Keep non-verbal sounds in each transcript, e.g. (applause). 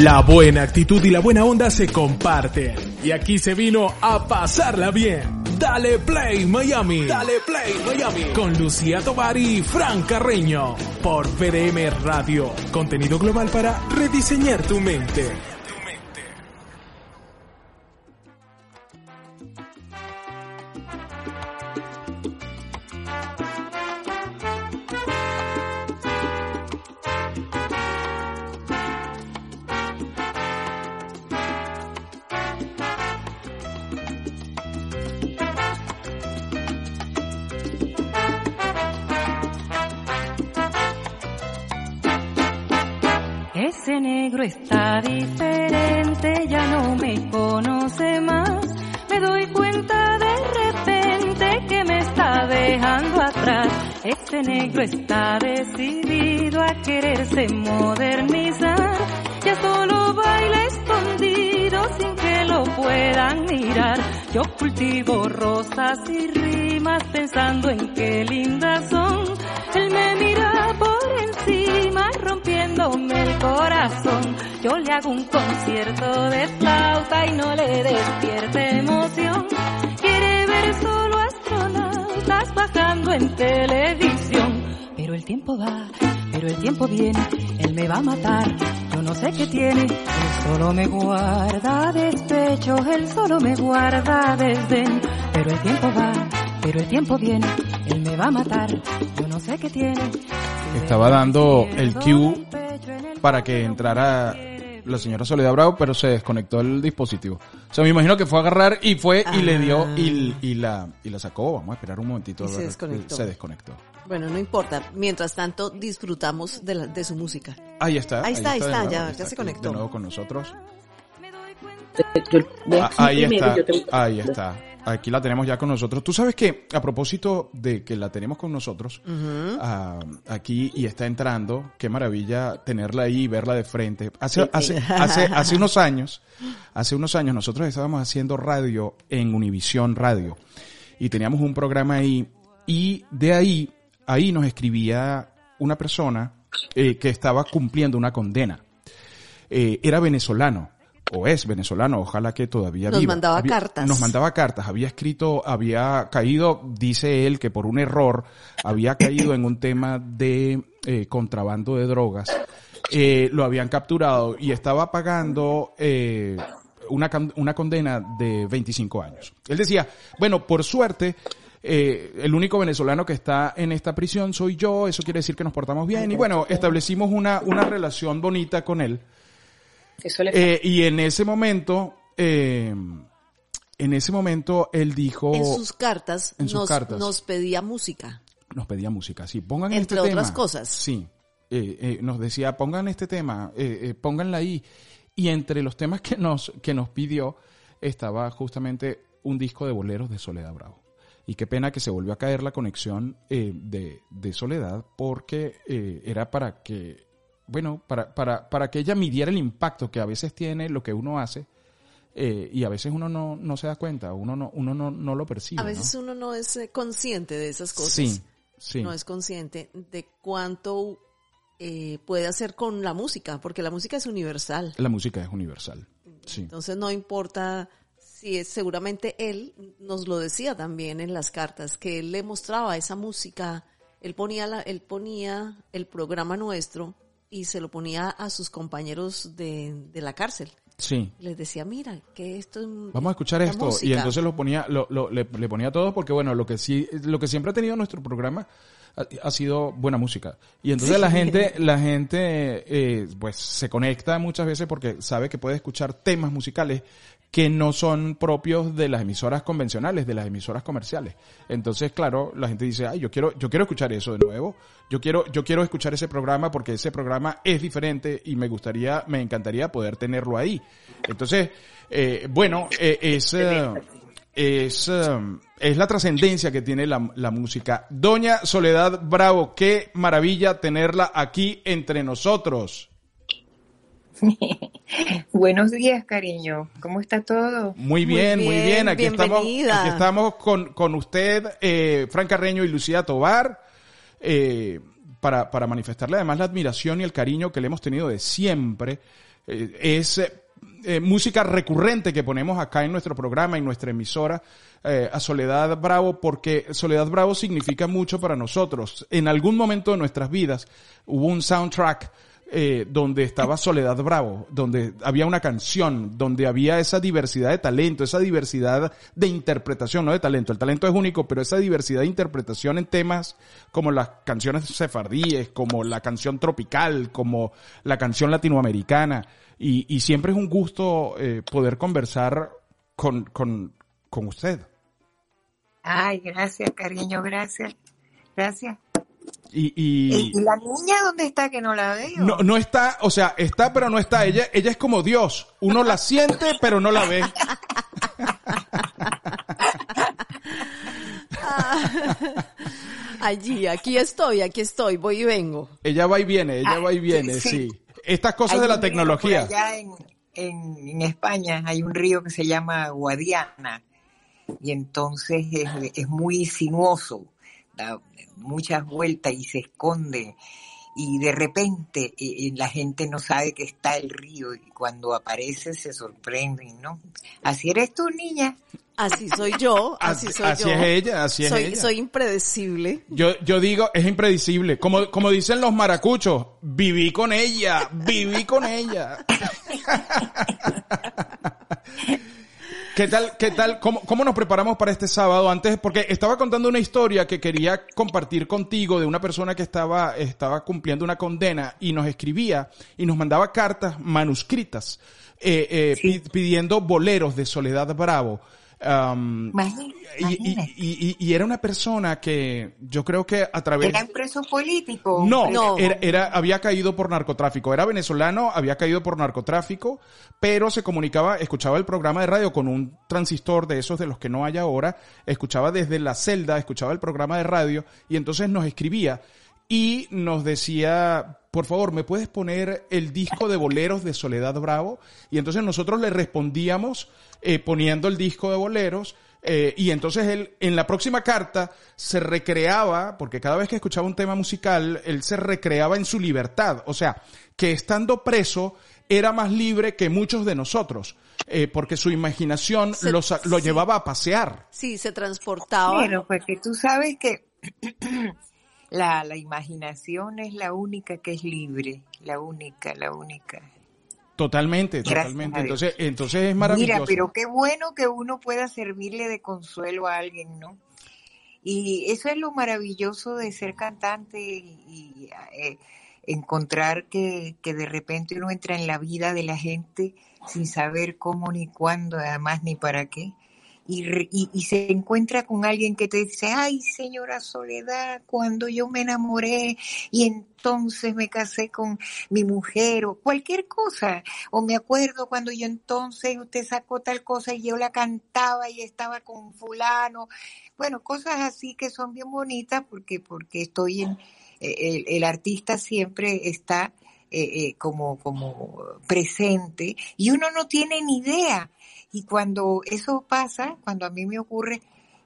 La buena actitud y la buena onda se comparten. Y aquí se vino a pasarla bien. Dale Play Miami. Dale Play Miami. Con Lucía Tobar y Fran Carreño. Por PDM Radio. Contenido global para rediseñar tu mente. Diferente, ya no me conoce más. Me doy cuenta de repente que me está dejando atrás. Ese negro está decidido a quererse modernizar. Ya solo baila escondido sin que lo puedan mirar. Yo cultivo rosas y rimas pensando en qué lindas son. Él me mira por rompiéndome el corazón. Yo le hago un concierto de flauta y no le despierte emoción. Quiere ver solo astronautas bajando en televisión. Pero el tiempo va, pero el tiempo viene, él me va a matar. Yo no sé qué tiene, él solo me guarda despecho, él solo me guarda desdén. Pero el tiempo va, pero el tiempo viene, él me va a matar. Yo no sé qué tiene. Estaba dando el cue para que entrara la señora Soledad Bravo, pero se desconectó el dispositivo. O sea, me imagino que fue a agarrar y fue y le dio y, y la y la sacó. Vamos a esperar un momentito. Y se desconectó. Se desconectó. Bueno, no importa. Mientras tanto, disfrutamos de, la, de su música. Ahí está. Ahí está, ahí está, nuevo, ya- ahí ya se conectó. De nuevo con nosotros. Ah, ahí está, ahí está. Aquí la tenemos ya con nosotros. Tú sabes que a propósito de que la tenemos con nosotros ah, aquí y está entrando, qué maravilla tenerla ahí y verla de frente. Hace, hace, (laughs) hace, hace unos años, hace unos años nosotros estábamos haciendo radio en Univisión Radio y teníamos un programa ahí y de ahí, ahí nos escribía una persona eh, que estaba cumpliendo una condena. Eh, era venezolano o es venezolano, ojalá que todavía Nos viva. mandaba Había- cartas. Nos mandaba cartas, había escrito, había caído, dice él que por un error había caído en un tema de eh, contrabando de drogas. Eh, lo habían capturado y estaba pagando eh, una, una condena de 25 años. Él decía, bueno, por suerte, eh, el único venezolano que está en esta prisión soy yo, eso quiere decir que nos portamos bien. Y bueno, establecimos una, una relación bonita con él. Eso le Eh, y en ese momento, eh, en ese momento él dijo, En sus cartas, en sus nos, cartas. nos pedía música. nos pedía música, sí, pongan Entre este otras tema. cosas. Sí, eh, eh, nos decía, pongan este tema, eh, eh, pónganla ahí. Y entre los temas que nos, que nos pidió estaba justamente un disco de boleros de Soledad Bravo. Y qué pena que se volvió a caer la conexión eh, de, de Soledad porque eh, era para que, bueno, para, para, para que ella midiera el impacto que a veces tiene lo que uno hace eh, y a veces uno no, no se da cuenta, uno no, uno no, no lo percibe. A veces ¿no? uno no es eh, consciente de esas cosas. Sí, sí. No es consciente de cuánto eh, puede hacer con la música, porque la música es universal. La música es universal. Sí. Entonces no importa si es, seguramente él nos lo decía también en las cartas, que él le mostraba esa música, él ponía, la, él ponía el programa nuestro y se lo ponía a sus compañeros de, de la cárcel. Sí. Les decía, mira, que esto es Vamos a escuchar esto. Y música". entonces lo ponía, lo, lo- le, le ponía a todos porque bueno, lo que sí, lo que siempre ha tenido nuestro programa ha, ha sido buena música. Y entonces la gente, (laughs) la gente, eh, pues se conecta muchas veces porque sabe que puede escuchar temas musicales que no son propios de las emisoras convencionales, de las emisoras comerciales. Entonces, claro, la gente dice, ay, yo quiero, yo quiero escuchar eso de nuevo. Yo quiero, yo quiero escuchar ese programa porque ese programa es diferente y me gustaría, me encantaría poder tenerlo ahí. Entonces, eh, bueno, eh, es, eh, es, es la trascendencia que tiene la, la música. Doña Soledad Bravo, qué maravilla tenerla aquí entre nosotros. (laughs) Buenos días, cariño. ¿Cómo está todo? Muy Muy bien, muy bien. Aquí estamos, bienvenida. aquí estamos con, con usted, eh, Fran Carreño y Lucía Tobar, eh, para, para manifestarle además la admiración y el cariño que le hemos tenido de siempre. eh, es eh, música recurrente que ponemos acá en nuestro programa, en nuestra emisora, eh, a Soledad Bravo, porque Soledad Bravo significa mucho para nosotros. En algún momento de nuestras vidas hubo un soundtrack eh, donde estaba Soledad Bravo, donde había una canción, donde había esa diversidad de talento, esa diversidad de interpretación, no de talento, el talento es único, pero esa diversidad de interpretación en temas como las canciones sefardíes, como la canción tropical, como la canción latinoamericana, y, y siempre es un gusto eh, poder conversar con, con, con usted. Ay, gracias, cariño, gracias. Gracias. Y, y, ¿Y la niña dónde está que no la veo? no, no está, o sea, está pero no está. Ella, ella es como Dios. Uno la siente pero no la ve. (laughs) Allí, aquí estoy, aquí estoy, voy y vengo. Ella va y viene, ella Ah, va y viene, sí. Estas cosas Hay de la tecnología. allá en, en, en España hay un río que se llama Guadiana y entonces es, es muy sinuoso, da muchas vueltas y se esconde y de repente eh, eh, la gente no sabe que está el río y cuando aparece se sorprenden, ¿no? Así eres tú, niña. Así soy yo, así Así, soy así yo. es ella, así es soy, ella. soy impredecible. Yo, yo digo, es impredecible. Como, como dicen los maracuchos, viví con ella, viví con ella. (laughs) ¿Qué tal, qué tal, cómo, cómo nos preparamos para este sábado? Antes, porque estaba contando una historia que quería compartir contigo de una persona que estaba, estaba cumpliendo una condena y nos escribía y nos mandaba cartas manuscritas, eh, eh, Sí. pidiendo boleros de Soledad Bravo. Um, y, y- y- y- y era una persona que yo creo que a través... ¿Era un preso político? No, No. Era, era- había caído por narcotráfico. Era venezolano, había caído por narcotráfico, pero se comunicaba, escuchaba el programa de radio con un transistor de esos de los que no hay ahora, escuchaba desde la celda, escuchaba el programa de radio y entonces nos escribía y nos decía, por favor, ¿me puedes poner el disco de boleros de Soledad Bravo? Y entonces nosotros le respondíamos eh, poniendo el disco de boleros eh, y entonces él, en la próxima carta, se recreaba, porque cada vez que escuchaba un tema musical, él se recreaba en su libertad. O sea, que estando preso, era más libre que muchos de nosotros, eh, porque su imaginación Se- lo, sa- lo sí. llevaba a pasear. Sí, se transportaba. Bueno, porque tú sabes que (clears throat) (clears throat) la, la imaginación es la única que es libre, la única, la única. Totalmente, Gracias totalmente. Entonces, entonces es maravilloso. Mira, pero qué bueno que uno pueda servirle de consuelo a alguien, ¿no? Y eso es lo maravilloso de ser cantante y, y, eh, encontrar que, que de repente uno entra en la vida de la gente sin saber cómo ni cuándo, además ni para qué. Y, y, y se encuentra con alguien que te dice, ay señora Soledad, cuando yo me enamoré y entonces me casé con mi mujer o cualquier cosa, o me acuerdo cuando yo entonces usted sacó tal cosa y yo la cantaba y estaba con fulano, bueno, cosas así que son bien bonitas porque, porque estoy en, eh, el, el artista siempre está eh, eh, como, como presente y uno no tiene ni idea. Y cuando eso pasa, cuando a mí me ocurre,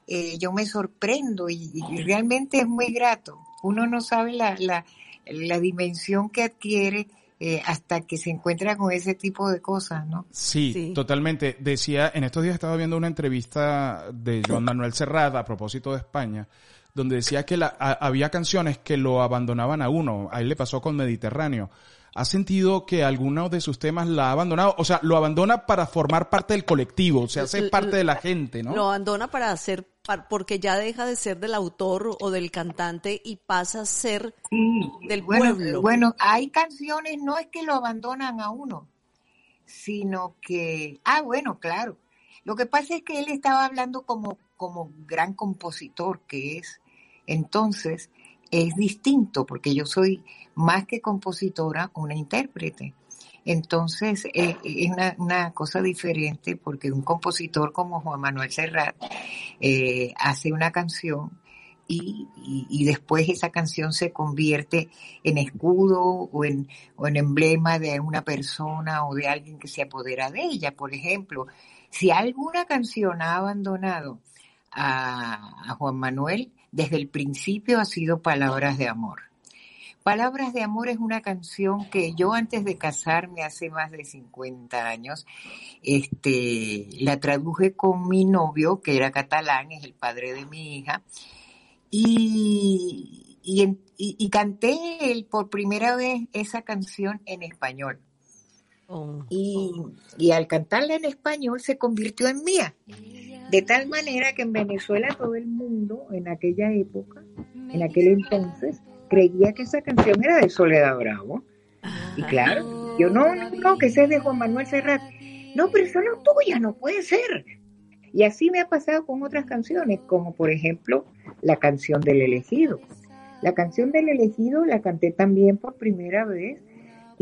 eh, yo me sorprendo y, y realmente es muy grato. Uno no sabe la, la, la dimensión que adquiere eh, hasta que se encuentra con ese tipo de cosas, ¿no? Sí, Sí. totalmente. Decía, en estos días estaba viendo una entrevista de Joan Manuel Serrat a propósito de España, donde decía que la- a- había canciones que lo abandonaban a uno. A él le pasó con Mediterráneo. ¿Ha sentido que alguno de sus temas la ha abandonado? O sea, lo abandona para formar parte del colectivo, se hace L- parte de la gente, ¿no? Lo abandona para hacer, porque ya deja de ser del autor o del cantante y pasa a ser del bueno, pueblo. Bueno, hay canciones, no es que lo abandonan a uno, sino que, ah, bueno, claro. Lo que pasa es que él estaba hablando como, como gran compositor que es. Entonces, es distinto, porque yo soy más que compositora, una intérprete. Entonces, eh, es una, cosa diferente porque un compositor como Juan Manuel Serrat eh, hace una canción y, después esa canción se convierte en escudo o en, emblema de una persona o de alguien que se apodera de ella. Por ejemplo, si alguna canción ha abandonado a Juan Manuel, desde el principio ha sido palabras de amor. Palabras de Amor es una canción que yo antes de casarme hace más de 50 años, este, la traduje con mi novio, que era catalán, es el padre de mi hija, y, y, canté él por primera vez esa canción en español. Oh. Y, y al cantarla en español se convirtió en mía. De tal manera que en Venezuela todo el mundo en aquella época, en aquel entonces, creía que esa canción era de Soledad Bravo. Y claro, yo no, no, no, que ese es de Juan Manuel Serrat. No, pero eso no es tuya, no puede ser. Y así me ha pasado con otras canciones, como por ejemplo la canción del elegido. La canción del elegido la canté también por primera vez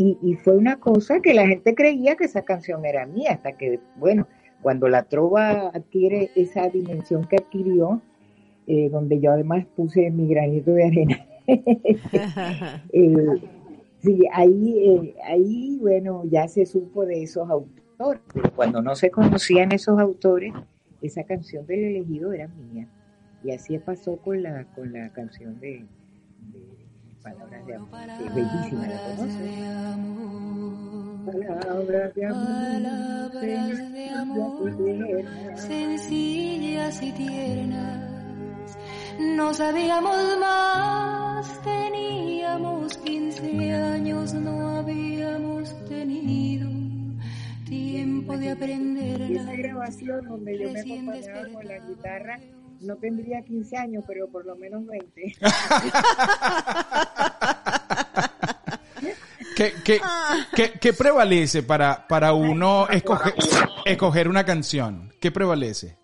y, y, fue una cosa que la gente creía que esa canción era mía, hasta que, bueno, cuando la trova adquiere esa dimensión que adquirió, eh, donde yo además puse mi granito de arena, (laughs) Eh, sí, ahí, eh, ahí, bueno, ya se supo de esos autores. Cuando no se conocían esos autores, esa canción del elegido era mía. Y así pasó con la, con la canción de, Palabras de Amor, es bellísima, ¿la conoces? Palabras de amor, Palabras de amor. Sencillas y tiernas, no sabíamos más teníamos 15 años, no habíamos tenido tiempo de aprender. Esa grabación donde yo me acompañaba con la guitarra, no tendría 15 años, pero por lo menos 20. (laughs) ¿Qué, qué, qué, qué, prevalece para, para uno escoger, escoger una canción? ¿Qué prevalece?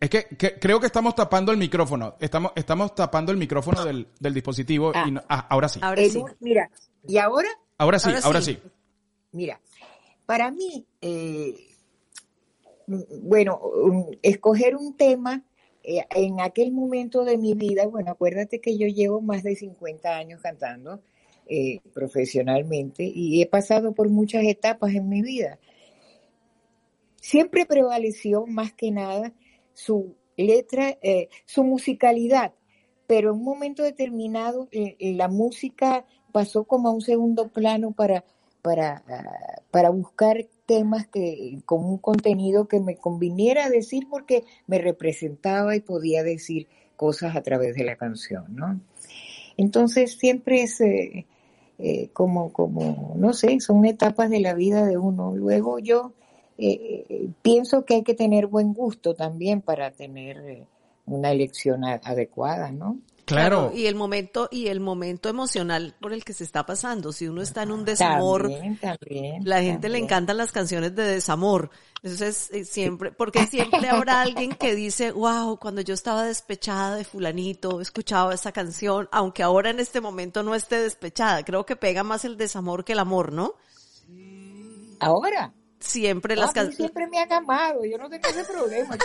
Es que, creo que estamos tapando el micrófono. Estamos, estamos tapando el micrófono del, dispositivo. y ah. Ah, ahora sí. Ahora sí. Mira, ¿y ahora? Ahora sí, ahora, sí. Mira, para mí, eh, bueno, escoger un tema eh, en aquel momento de mi vida, bueno, acuérdate que yo llevo más de 50 años cantando eh, profesionalmente y he pasado por muchas etapas en mi vida. Siempre prevaleció más que nada su letra, eh, su musicalidad, pero en un momento determinado la música pasó como a un segundo plano para, para, para buscar temas que, con un contenido que me conviniera decir porque me representaba y podía decir cosas a través de la canción, ¿no? Entonces siempre es como, como, no sé, son etapas de la vida de uno. Luego yo eh, pienso que hay que tener buen gusto también para tener eh, una elección adecuada, ¿no? Claro. Y el momento y el momento emocional por el que se está pasando. Si uno está en un desamor, la gente le encantan las canciones de desamor. Entonces eh, siempre, porque siempre (laughs) habrá alguien que dice, wow, cuando yo estaba despechada de fulanito, escuchaba esa canción, aunque ahora en este momento no esté despechada. Creo que pega más el desamor que el amor, ¿no? Ahora siempre las canciones. Siempre me han amado, yo no tengo ese problema,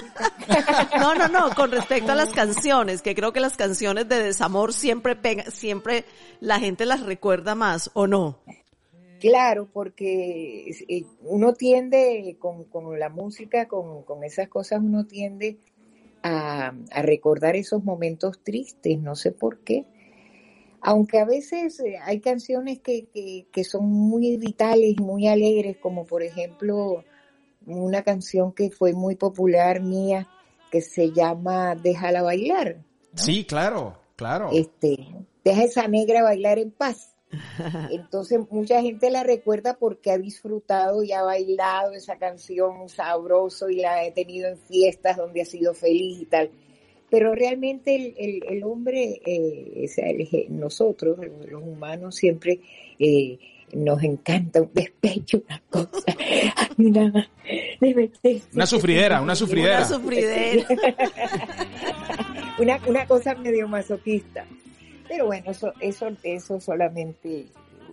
(laughs) No, no, no, con respecto a las canciones, que creo que las canciones de desamor siempre pega, siempre la gente las recuerda más, ¿o no? Claro, porque eh, uno tiende, con, con la música, con, con, esas cosas, uno tiende a, a recordar esos momentos tristes, no sé por qué aunque a veces eh, hay canciones que, que, son muy vitales, muy alegres, como por ejemplo una canción que fue muy popular mía, que se llama Déjala bailar. Sí, claro, claro. Este, deja esa negra bailar en paz. (laughs) Entonces mucha gente la recuerda porque ha disfrutado y ha bailado esa canción sabroso y la ha tenido en fiestas donde ha sido feliz y tal pero realmente el, el, hombre, eh, nosotros, los humanos, siempre eh, nos encanta un despecho, una cosa, (laughs) una, una sufridera, una sufridera. (laughs) Una una, cosa medio masoquista. Pero bueno, eso, eso, eso solamente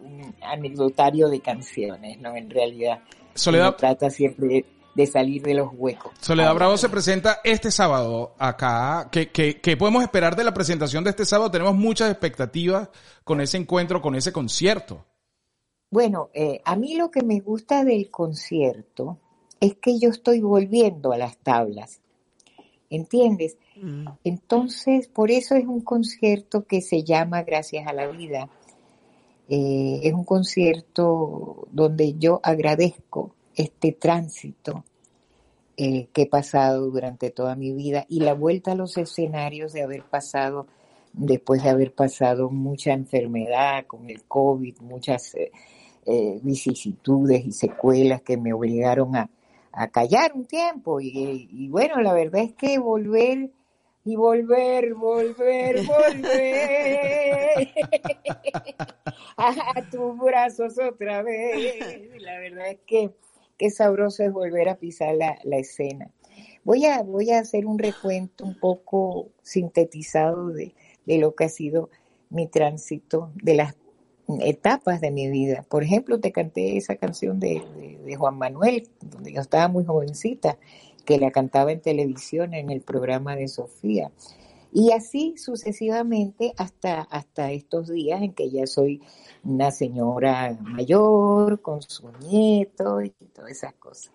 un anecdotario de canciones, ¿no? En realidad, Soledad. trata siempre de salir de los huecos. Soledad Bravo se presenta este sábado acá. ¿Qué, qué, podemos esperar de la presentación de este sábado? Tenemos muchas expectativas con ese encuentro, con ese concierto. Bueno, eh, a mí lo que me gusta del concierto es que yo estoy volviendo a las tablas. ¿entiendes? Mm. Entonces, por eso es un concierto que se llama Gracias a la Vida. Eh, es un concierto donde yo agradezco este tránsito eh, que he pasado durante toda mi vida y la vuelta a los escenarios de haber pasado, después de haber pasado mucha enfermedad con el COVID, muchas eh, vicisitudes y secuelas que me obligaron a, a callar un tiempo. Y, bueno, la verdad es que volver y volver, volver, volver (laughs) (laughs) a, tus brazos otra vez. La verdad es que qué sabroso es volver a pisar la, escena. Voy a, hacer un recuento un poco sintetizado de, de lo que ha sido mi tránsito, de las etapas de mi vida. Por ejemplo, te canté esa canción de, Juan Manuel, donde yo estaba muy jovencita, que la cantaba en televisión en el programa de Sofía. Y así sucesivamente hasta, hasta estos días en que ya soy una señora mayor, con su nieto y todas esas cosas.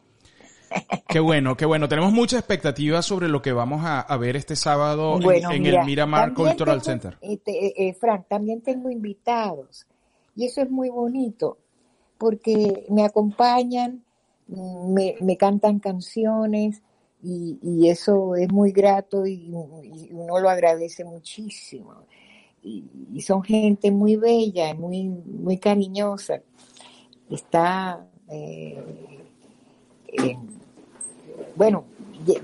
Qué bueno, qué bueno. Tenemos mucha expectativa sobre lo que vamos a, ver este sábado en, el Miramar Cultural Center. Este, eh, Frank, también tengo invitados. Y eso es muy bonito, porque me acompañan, me, me cantan canciones y, eso es muy grato y, uno lo agradece muchísimo. Y, son gente muy bella, muy, muy cariñosa. Está, eh, bueno,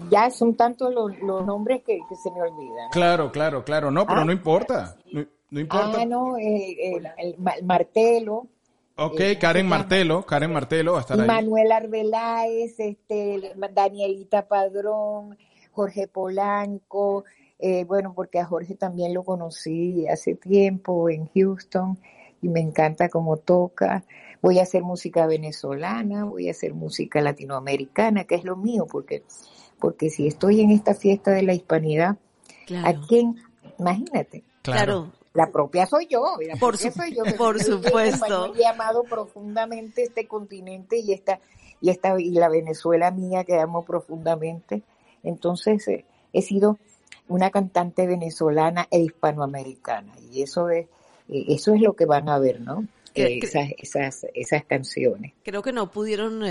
ya son tantos los, nombres que, se me olvidan. Claro, claro, claro, no, pero ah. no importa. No importa. Ah, no, el, el, Martelo. Ok, eh, Karen Martelo, Karen Martelo va a estar ahí. Manuel Arbeláez, este, Danielita Padrón, Jorge Polanco, eh, bueno, porque a Jorge también lo conocí hace tiempo en Houston y me encanta cómo toca. Voy a hacer música venezolana, voy a hacer música latinoamericana, que es lo mío, porque, porque si estoy en esta fiesta de la hispanidad, ¿a quién? Imagínate. Claro. La propia soy yo, por, soy yo, por supuesto. He amado profundamente este continente y esta y esta y la Venezuela mía que amo profundamente. Entonces eh, he sido una cantante venezolana e hispanoamericana y eso es eh, eso es lo que van a ver, ¿no? Eh, esas, esas, esas canciones. Creo que no pudieron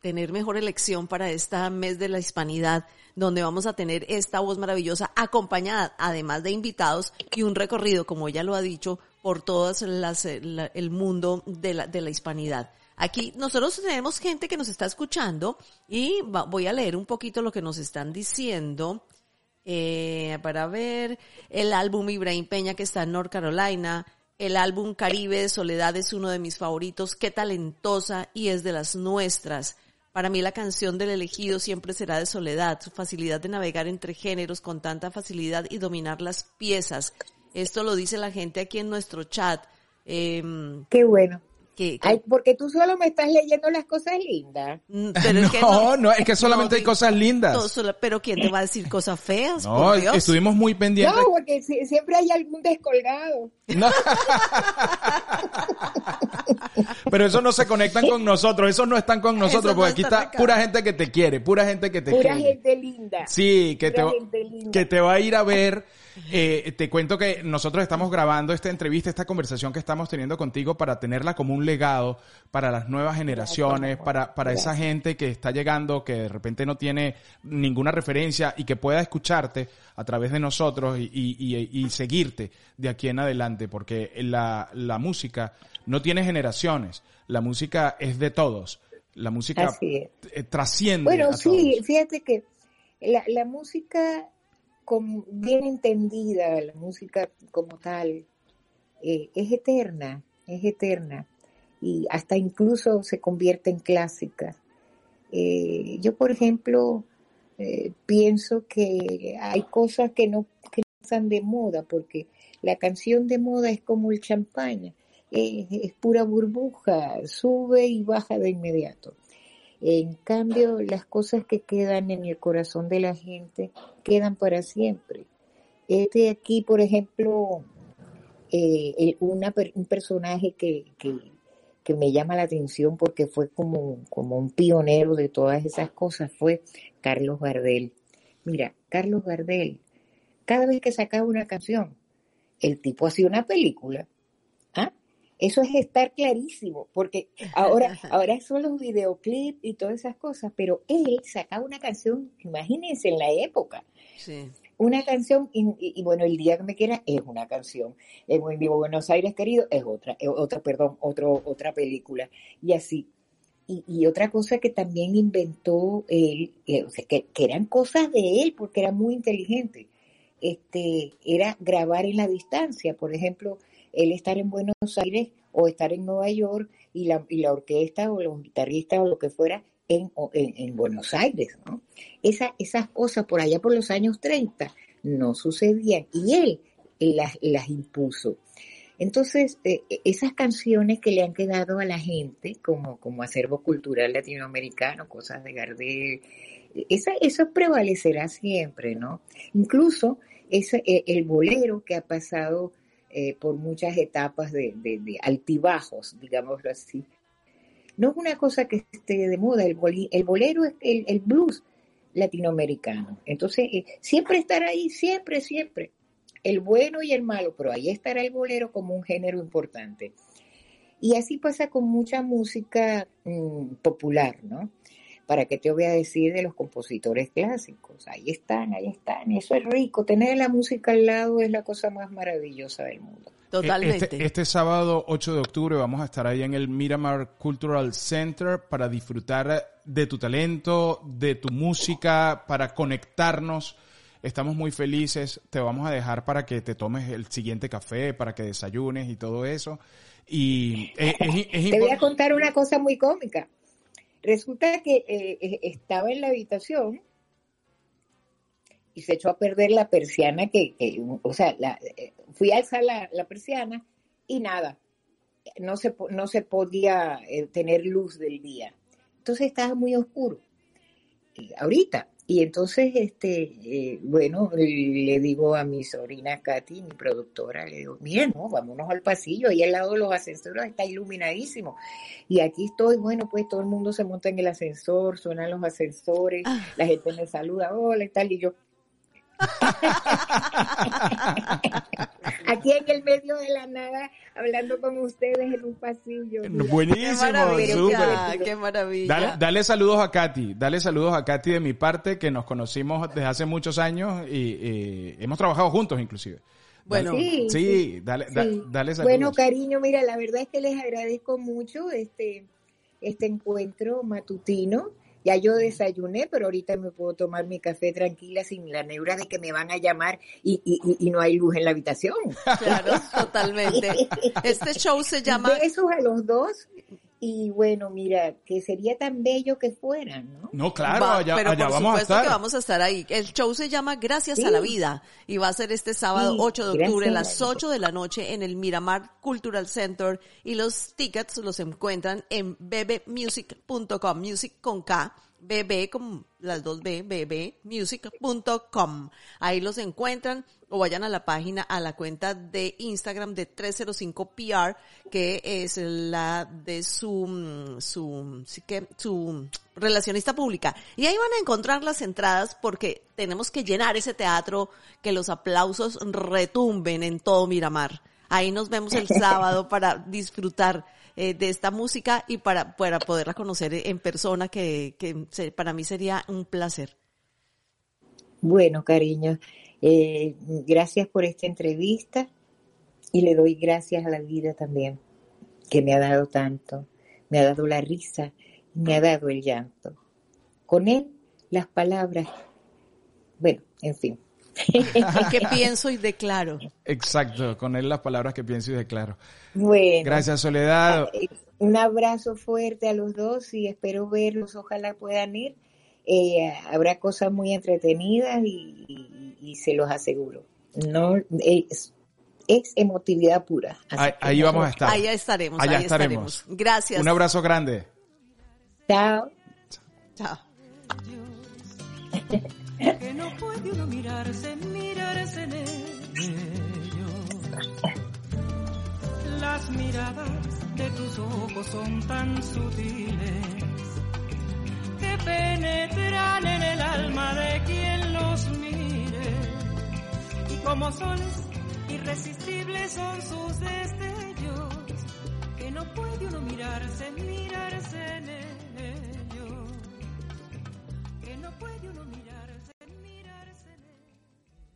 tener mejor elección para esta mes de la hispanidad donde vamos a tener esta voz maravillosa acompañada, además de invitados y un recorrido, como ella lo ha dicho, por todas las, el mundo de la, de la hispanidad. Aquí nosotros tenemos gente que nos está escuchando y voy a leer un poquito lo que nos están diciendo. Eh, para ver el álbum Ibrahim Peña que está en North Carolina, el álbum Caribe de Soledad es uno de mis favoritos, qué talentosa y es de las nuestras. Para mí la canción del elegido siempre será de soledad, su facilidad de navegar entre géneros con tanta facilidad y dominar las piezas. Esto lo dice la gente aquí en nuestro chat. Em, Qué bueno. Porque tú solo me estás leyendo las cosas lindas. Mm, (laughs) no, no, es que solamente hay cosas lindas. pero ¿quién te va a decir cosas feas? No, estuvimos muy pendientes. No, porque siempre hay algún descolgado. Pero eso no se conectan con nosotros, esos no están con nosotros, porque aquí está pura gente que te quiere, pura gente que te quiere. Pura gente linda. Sí, que te, que te va a ir a ver. Eh, te cuento que nosotros estamos grabando esta entrevista, esta conversación que estamos teniendo contigo para tenerla como un legado para las nuevas generaciones, para, para esa gente que está llegando, que de repente no tiene ninguna referencia y que pueda escucharte a través de nosotros y, y, y seguirte de aquí en adelante, porque la, la música no tiene generaciones, la música es de todos, la música eh, trasciende. Bueno, sí, fíjate que la, la música bien entendida, la música como tal, eh, es eterna, es eterna y hasta incluso se convierte en clásica. Eh, yo, por ejemplo, pienso que hay cosas que no, que están de moda, porque la canción de moda es como el champaña es, pura burbuja, sube y baja de inmediato. En cambio, las cosas que quedan en el corazón de la gente quedan para siempre. Este aquí, por ejemplo, eh, un personaje que, que, que, me llama la atención porque fue como, como un pionero de todas esas cosas fue Carlos Gardel. Mira, Carlos Gardel, cada vez que sacaba una canción, el tipo hacía una película. Eso es estar clarísimo, porque ahora, (laughs) ahora son los videoclips y todas esas cosas, pero él sacaba una canción, imagínense en la época. Una canción, y, bueno, el día que me quiera es una canción. En Vivo Buenos Aires, querido, es otra, otra, perdón, otro, otra película. Y así. Y, otra cosa que también inventó él, eh, que, que, eran cosas de él, porque era muy inteligente, este, era grabar en la distancia. Por ejemplo, él estar en Buenos Aires o estar en Nueva York y la, y la orquesta o los guitarristas o lo que fuera en, en, Buenos Aires, ¿no? Esa, esas cosas por allá por los años 30 no sucedían y él las, las impuso. Entonces, eh, esas canciones que le han quedado a la gente como, como acervo cultural latinoamericano, cosas de Gardel, esa, eso prevalecerá siempre, ¿no? Incluso ese, eh, el bolero que ha pasado eh, por muchas etapas de, altibajos, digámoslo así. No es una cosa que esté de moda, el, bolero es el, blues latinoamericano. Entonces, eh, siempre estará ahí, siempre, siempre. El bueno y el malo, pero ahí estará el bolero como un género importante. Y así pasa con mucha música mm, popular, ¿no? ¿Para qué te voy a decir de los compositores clásicos? Ahí están, ahí están. Eso es rico. Tener la música al lado es la cosa más maravillosa del mundo. Totalmente. Este, este, sábado 8 de octubre vamos a estar ahí en el Miramar Cultural Center para disfrutar de tu talento, de tu música, para conectarnos. Estamos muy felices. Te vamos a dejar para que te tomes el siguiente café, para que desayunes y todo eso. Y te voy a contar una cosa muy cómica. Resulta que eh, eh, estaba en la habitación y se echó a perder la persiana que, o sea, eh, fui a alzar la, la, persiana y nada, no se, no se podía tener luz del día. Entonces estaba muy oscuro. Y ahorita, y entonces, este, eh, bueno, le digo a mi sobrina Katy, mi productora, le digo, mira, no, vámonos al pasillo, ahí al lado de los ascensores está iluminadísimo. Y aquí estoy, bueno, pues todo el mundo se monta en el ascensor, suenan los ascensores, ah. la gente me saluda, hola y tal, y yo, (laughs) Aquí en el medio de la nada, hablando con ustedes en un pasillo. Buenísimo, qué maravilla, Dale, saludos a Katy, dale saludos a Katy de mi parte, que nos conocimos desde hace muchos años y, hemos trabajado juntos inclusive. Bueno, sí, Dale, dale saludos. Bueno, cariño, mira, la verdad es que les agradezco mucho este, este encuentro matutino ya yo desayuné, pero ahorita me puedo tomar mi café tranquila sin la neura de que me van a llamar y, y, no hay luz en la habitación. Claro, totalmente. (laughs) Este show se llama... Besos a los dos y bueno, mira, que sería tan bello que fueran, ¿no? No, claro, allá, pero por vamos a estar. que vamos a estar ahí. El show se llama Gracias a la Vida y va a ser este sábado 8 de octubre a las 8 de la noche en el Miramar Cultural Center y los tickets los encuentran en bebemusic.com, music con K bb como las dos B, bbmusic.com. Ahí los encuentran o vayan a la página, a la cuenta de Instagram de 305PR, que es la de su, su, sí que, su relacionista pública. Y ahí van a encontrar las entradas porque tenemos que llenar ese teatro, que los aplausos retumben en todo Miramar. Ahí nos vemos el (laughs) sábado para disfrutar eh, de esta música y para, para poderla conocer en persona, que, que para mí sería un placer. Bueno, cariño, eh, gracias por esta entrevista y le doy gracias a la vida también, que me ha dado tanto, me ha dado la risa, me ha dado el llanto. Con él, las palabras, bueno, en fin. (laughs) que pienso y declaro. Exacto, con él las palabras que pienso y declaro. Bueno. Gracias, Soledad. Un abrazo fuerte a los dos y espero verlos, ojalá puedan ir. Eh, habrá cosas muy entretenidas y, se los aseguro. No es, emotividad pura. Ahí, vamos a estar. Ahí estaremos. Allá estaremos. Gracias. Un abrazo grande. Chao. Chao (laughs) que no puede uno mirarse, mirarse en ellos. Las miradas de tus ojos son tan sutiles que penetran en el alma de quien los mire. Y como soles irresistibles son sus destellos, que no puede uno mirarse,